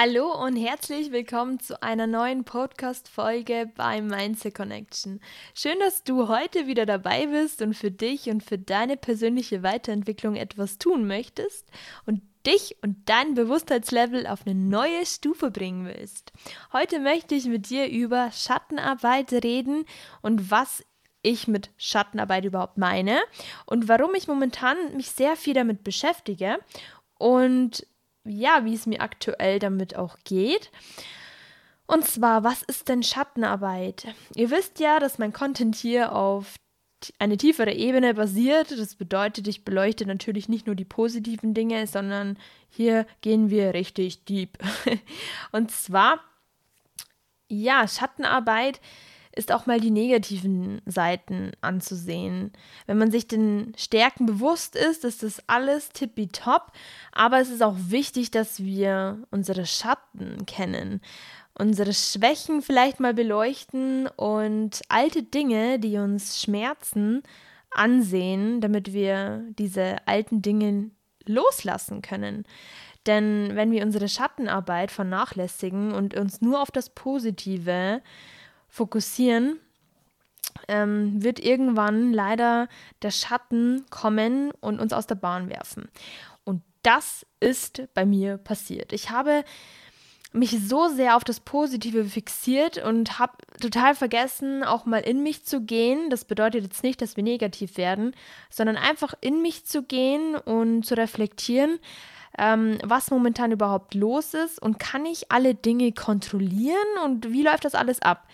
Hallo und herzlich willkommen zu einer neuen Podcast-Folge bei Mindset Connection. Schön, dass du heute wieder dabei bist und für dich und für deine persönliche Weiterentwicklung etwas tun möchtest und dich und dein Bewusstheitslevel auf eine neue Stufe bringen willst. Heute möchte ich mit dir über Schattenarbeit reden und was ich mit Schattenarbeit überhaupt meine und warum ich momentan mich sehr viel damit beschäftige und ja, wie es mir aktuell damit auch geht. Und zwar, was ist denn Schattenarbeit? Ihr wisst ja, dass mein Content hier auf eine tiefere Ebene basiert. Das bedeutet, ich beleuchte natürlich nicht nur die positiven Dinge, sondern hier gehen wir richtig deep. Und zwar, ja, Schattenarbeit ist auch mal die negativen Seiten anzusehen. Wenn man sich den Stärken bewusst ist, ist das alles tippitopp, aber es ist auch wichtig, dass wir unsere Schatten kennen, unsere Schwächen vielleicht mal beleuchten und alte Dinge, die uns schmerzen, ansehen, damit wir diese alten Dinge loslassen können. Denn wenn wir unsere Schattenarbeit vernachlässigen und uns nur auf das Positive fokussieren, ähm, wird irgendwann leider der Schatten kommen und uns aus der Bahn werfen. Und das ist bei mir passiert. Ich habe mich so sehr auf das Positive fixiert und habe total vergessen, auch mal in mich zu gehen. Das bedeutet jetzt nicht, dass wir negativ werden, sondern einfach in mich zu gehen und zu reflektieren, ähm, was momentan überhaupt los ist und kann ich alle Dinge kontrollieren und wie läuft das alles ab?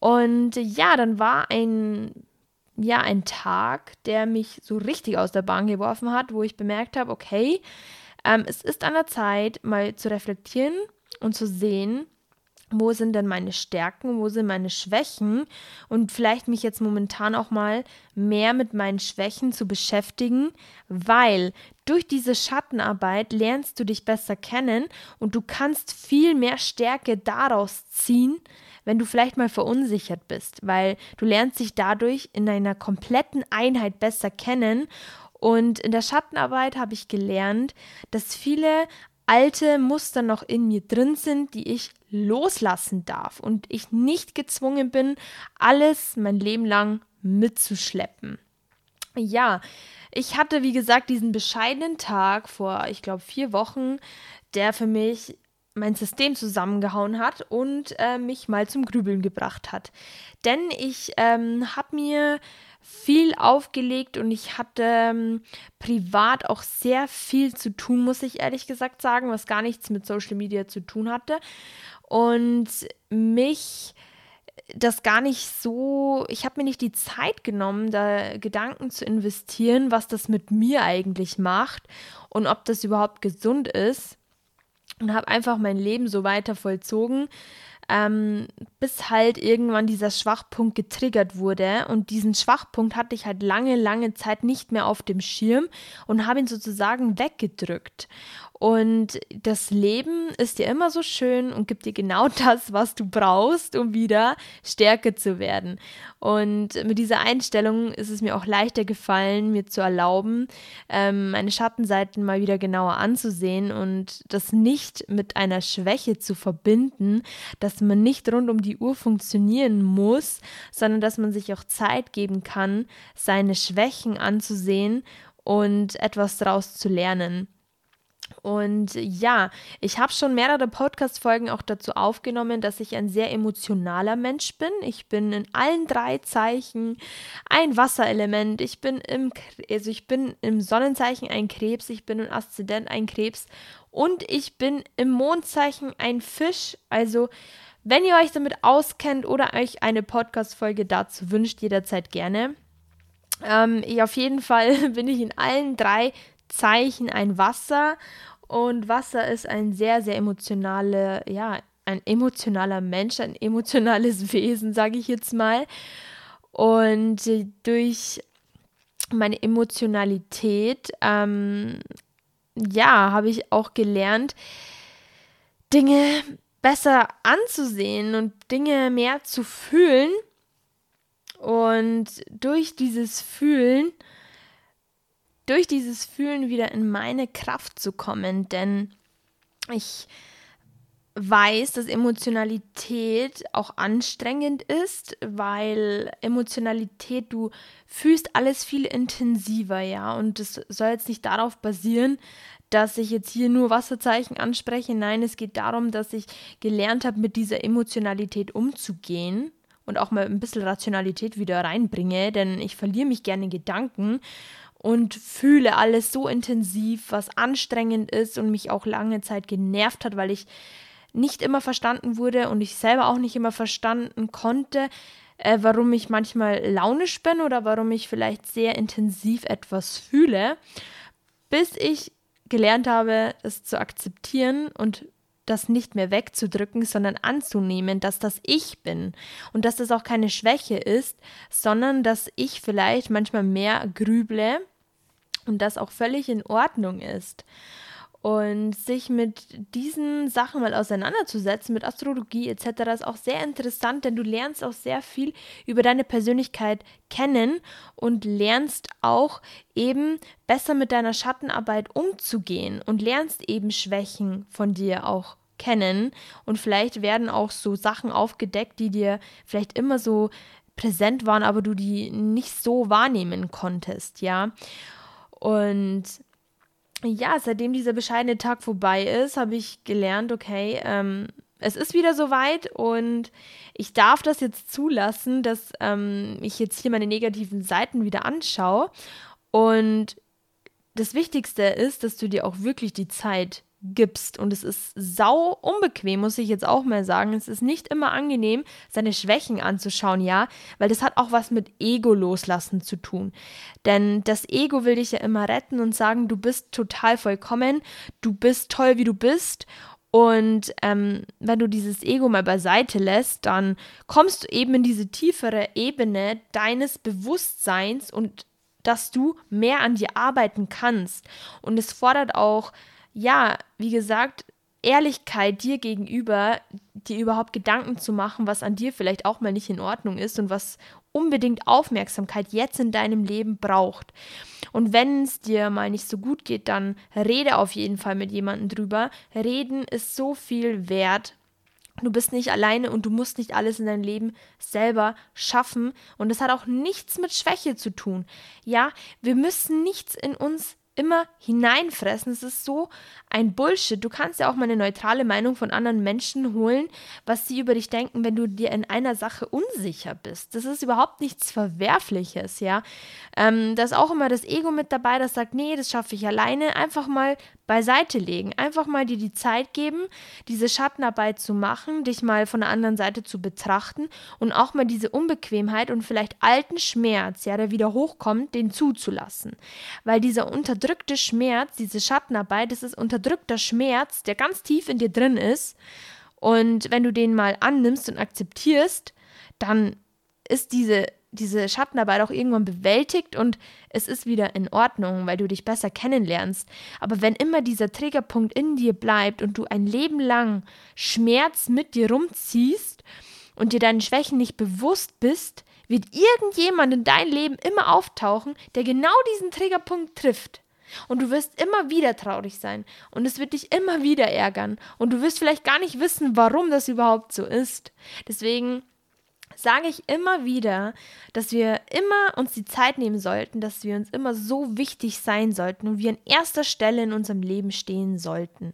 Und ja, dann war ein ja, ein Tag, der mich so richtig aus der Bahn geworfen hat, wo ich bemerkt habe, okay, ähm, es ist an der Zeit, mal zu reflektieren und zu sehen, wo sind denn meine Stärken, wo sind meine Schwächen? Und vielleicht mich jetzt momentan auch mal mehr mit meinen Schwächen zu beschäftigen, weil durch diese Schattenarbeit lernst du dich besser kennen und du kannst viel mehr Stärke daraus ziehen, wenn du vielleicht mal verunsichert bist, weil du lernst dich dadurch in einer kompletten Einheit besser kennen. Und in der Schattenarbeit habe ich gelernt, dass viele alte Muster noch in mir drin sind, die ich loslassen darf und ich nicht gezwungen bin, alles mein Leben lang mitzuschleppen. Ja, ich hatte, wie gesagt, diesen bescheidenen Tag vor, ich glaube, vier Wochen, der für mich mein System zusammengehauen hat und äh, mich mal zum Grübeln gebracht hat. Denn ich ähm, habe mir viel aufgelegt und ich hatte ähm, privat auch sehr viel zu tun, muss ich ehrlich gesagt sagen, was gar nichts mit Social Media zu tun hatte. Und mich das gar nicht so, ich habe mir nicht die Zeit genommen, da Gedanken zu investieren, was das mit mir eigentlich macht und ob das überhaupt gesund ist. Und habe einfach mein Leben so weiter vollzogen, ähm, bis halt irgendwann dieser Schwachpunkt getriggert wurde. Und diesen Schwachpunkt hatte ich halt lange, lange Zeit nicht mehr auf dem Schirm und habe ihn sozusagen weggedrückt. Und das Leben ist dir immer so schön und gibt dir genau das, was du brauchst, um wieder stärker zu werden. Und mit dieser Einstellung ist es mir auch leichter gefallen, mir zu erlauben, ähm, meine Schattenseiten mal wieder genauer anzusehen und das nicht mit einer Schwäche zu verbinden, dass man nicht rund um die Uhr funktionieren muss, sondern dass man sich auch Zeit geben kann, seine Schwächen anzusehen und etwas daraus zu lernen. Und ja, ich habe schon mehrere Podcast-Folgen auch dazu aufgenommen, dass ich ein sehr emotionaler Mensch bin. Ich bin in allen drei Zeichen ein Wasserelement. Ich bin im, also ich bin im Sonnenzeichen ein Krebs, ich bin im Aszendent ein Krebs und ich bin im Mondzeichen ein Fisch. Also wenn ihr euch damit auskennt oder euch eine Podcast-Folge dazu wünscht, jederzeit gerne. Ähm, ich auf jeden Fall bin ich in allen drei Zeichen ein Wasser und Wasser ist ein sehr, sehr emotionale, ja, ein emotionaler Mensch, ein emotionales Wesen, sage ich jetzt mal. Und durch meine Emotionalität, ähm, ja, habe ich auch gelernt, Dinge besser anzusehen und Dinge mehr zu fühlen. Und durch dieses Fühlen durch dieses Fühlen wieder in meine Kraft zu kommen, denn ich weiß, dass Emotionalität auch anstrengend ist, weil Emotionalität, du fühlst alles viel intensiver, ja. Und es soll jetzt nicht darauf basieren, dass ich jetzt hier nur Wasserzeichen anspreche. Nein, es geht darum, dass ich gelernt habe, mit dieser Emotionalität umzugehen und auch mal ein bisschen Rationalität wieder reinbringe, denn ich verliere mich gerne in Gedanken und fühle alles so intensiv, was anstrengend ist und mich auch lange Zeit genervt hat, weil ich nicht immer verstanden wurde und ich selber auch nicht immer verstanden konnte, äh, warum ich manchmal launisch bin oder warum ich vielleicht sehr intensiv etwas fühle, bis ich gelernt habe, es zu akzeptieren und das nicht mehr wegzudrücken, sondern anzunehmen, dass das ich bin und dass das auch keine Schwäche ist, sondern dass ich vielleicht manchmal mehr grüble und das auch völlig in Ordnung ist. Und sich mit diesen Sachen mal auseinanderzusetzen, mit Astrologie etc., ist auch sehr interessant, denn du lernst auch sehr viel über deine Persönlichkeit kennen und lernst auch eben besser mit deiner Schattenarbeit umzugehen und lernst eben Schwächen von dir auch kennen. Und vielleicht werden auch so Sachen aufgedeckt, die dir vielleicht immer so präsent waren, aber du die nicht so wahrnehmen konntest, ja. Und ja, seitdem dieser bescheidene Tag vorbei ist, habe ich gelernt, okay, ähm, es ist wieder soweit und ich darf das jetzt zulassen, dass ähm, ich jetzt hier meine negativen Seiten wieder anschaue. Und das Wichtigste ist, dass du dir auch wirklich die Zeit gibst. Und es ist sau unbequem, muss ich jetzt auch mal sagen. Es ist nicht immer angenehm, seine Schwächen anzuschauen, ja, weil das hat auch was mit Ego loslassen zu tun. Denn das Ego will dich ja immer retten und sagen, du bist total vollkommen, du bist toll, wie du bist. Und ähm, wenn du dieses Ego mal beiseite lässt, dann kommst du eben in diese tiefere Ebene deines Bewusstseins und dass du mehr an dir arbeiten kannst. Und es fordert auch ja, wie gesagt, Ehrlichkeit dir gegenüber, dir überhaupt Gedanken zu machen, was an dir vielleicht auch mal nicht in Ordnung ist und was unbedingt Aufmerksamkeit jetzt in deinem Leben braucht. Und wenn es dir mal nicht so gut geht, dann rede auf jeden Fall mit jemandem drüber. Reden ist so viel wert. Du bist nicht alleine und du musst nicht alles in deinem Leben selber schaffen. Und das hat auch nichts mit Schwäche zu tun. Ja, wir müssen nichts in uns immer hineinfressen. Es ist so ein Bullshit. Du kannst ja auch mal eine neutrale Meinung von anderen Menschen holen, was sie über dich denken, wenn du dir in einer Sache unsicher bist. Das ist überhaupt nichts Verwerfliches, ja. Ähm, da ist auch immer das Ego mit dabei, das sagt, nee, das schaffe ich alleine. Einfach mal beiseite legen. Einfach mal dir die Zeit geben, diese Schattenarbeit zu machen, dich mal von der anderen Seite zu betrachten und auch mal diese Unbequemheit und vielleicht alten Schmerz, ja, der wieder hochkommt, den zuzulassen. Weil dieser unterdrückte Schmerz, diese Schattenarbeit, das ist unterdrückter Schmerz, der ganz tief in dir drin ist. Und wenn du den mal annimmst und akzeptierst, dann ist diese diese Schattenarbeit auch irgendwann bewältigt und es ist wieder in Ordnung, weil du dich besser kennenlernst. Aber wenn immer dieser Triggerpunkt in dir bleibt und du ein Leben lang Schmerz mit dir rumziehst und dir deinen Schwächen nicht bewusst bist, wird irgendjemand in dein Leben immer auftauchen, der genau diesen Triggerpunkt trifft. Und du wirst immer wieder traurig sein. Und es wird dich immer wieder ärgern. Und du wirst vielleicht gar nicht wissen, warum das überhaupt so ist. Deswegen sage ich immer wieder, dass wir immer uns die Zeit nehmen sollten, dass wir uns immer so wichtig sein sollten und wir an erster Stelle in unserem Leben stehen sollten.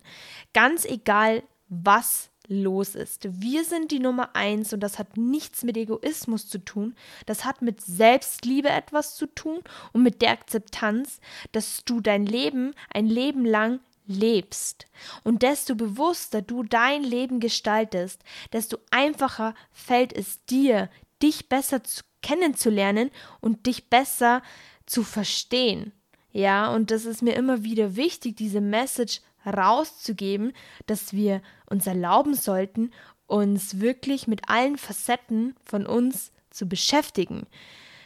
Ganz egal, was los ist. Wir sind die Nummer eins und das hat nichts mit Egoismus zu tun. Das hat mit Selbstliebe etwas zu tun und mit der Akzeptanz, dass du dein Leben ein Leben lang lebst. Und desto bewusster du dein Leben gestaltest, desto einfacher fällt es dir, dich besser zu, kennenzulernen und dich besser zu verstehen. Ja, und das ist mir immer wieder wichtig, diese Message rauszugeben, dass wir uns erlauben sollten, uns wirklich mit allen Facetten von uns zu beschäftigen.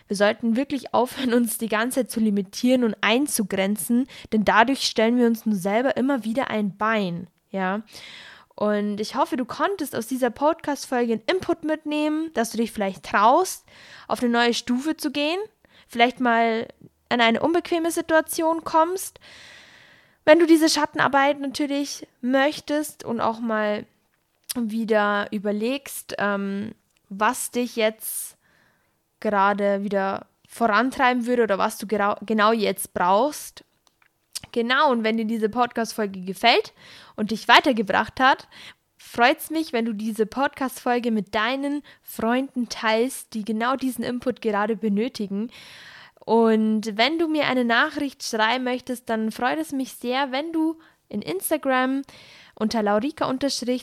Wir sollten wirklich aufhören, uns die ganze Zeit zu limitieren und einzugrenzen, denn dadurch stellen wir uns nur selber immer wieder ein Bein, ja. Und ich hoffe, du konntest aus dieser Podcast-Folge einen Input mitnehmen, dass du dich vielleicht traust, auf eine neue Stufe zu gehen, vielleicht mal in eine unbequeme Situation kommst. Wenn du diese Schattenarbeit natürlich möchtest und auch mal wieder überlegst, ähm, was dich jetzt gerade wieder vorantreiben würde oder was du genau jetzt brauchst. Genau, und wenn dir diese Podcast-Folge gefällt und dich weitergebracht hat, freut es mich, wenn du diese Podcast-Folge mit deinen Freunden teilst, die genau diesen Input gerade benötigen. Und wenn du mir eine Nachricht schreiben möchtest, dann freut es mich sehr, wenn du in Instagram unter Laurika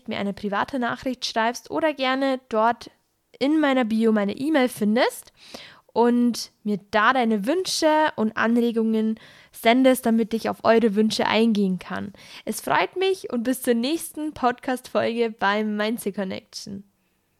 mir eine private Nachricht schreibst oder gerne dort in meiner Bio meine E-Mail findest und mir da deine Wünsche und Anregungen sendest, damit ich auf eure Wünsche eingehen kann. Es freut mich und bis zur nächsten Podcast-Folge beim Mindset Connection.